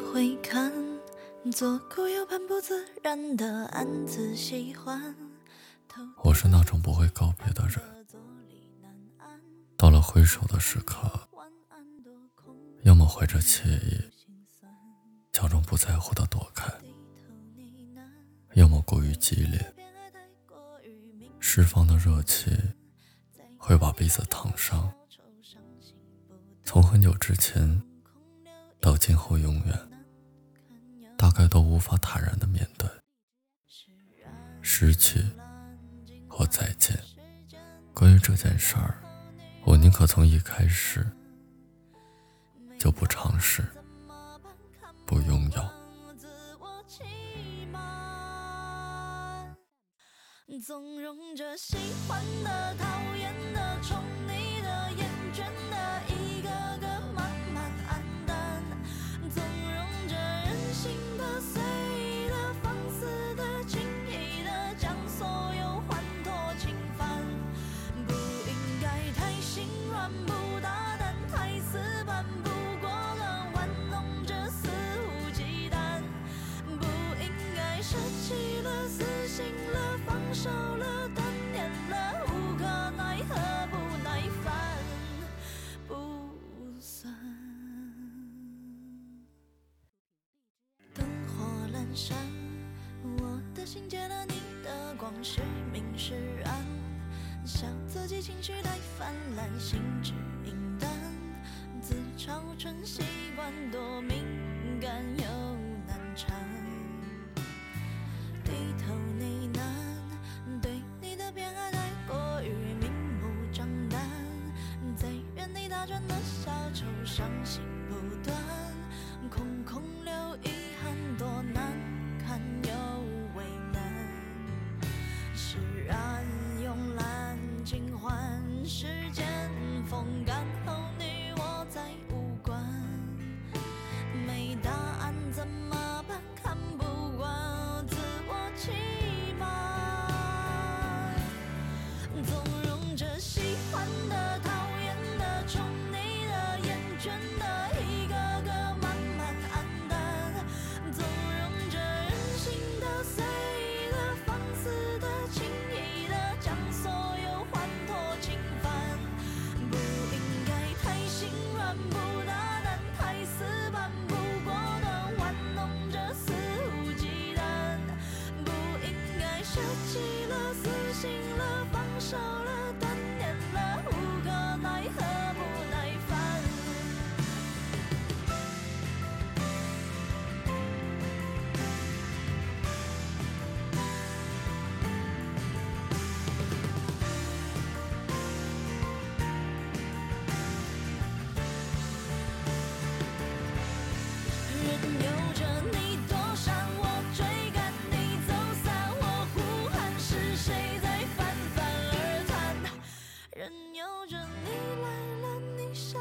会看，左顾右盼不自然的暗自喜欢。我是那种不会告别的人，到了挥手的时刻，要么怀着惬意，假装不在乎的躲开，要么过于激烈，释放的热气会把彼此烫伤。从很久之前到今后永远，大概都无法坦然的面对失去。或再见。关于这件事儿，我宁可从一开始就不尝试，不拥有。纵容着喜欢的、讨厌的、阑珊，我的心借了你的光，是明是暗。笑自己情绪太泛滥，心智阴淡，自嘲成习惯，多敏感又难缠。低头呢喃，对你的偏爱太过于明目张胆，在原地打转的小丑，伤心 ของ 少。着你来了你笑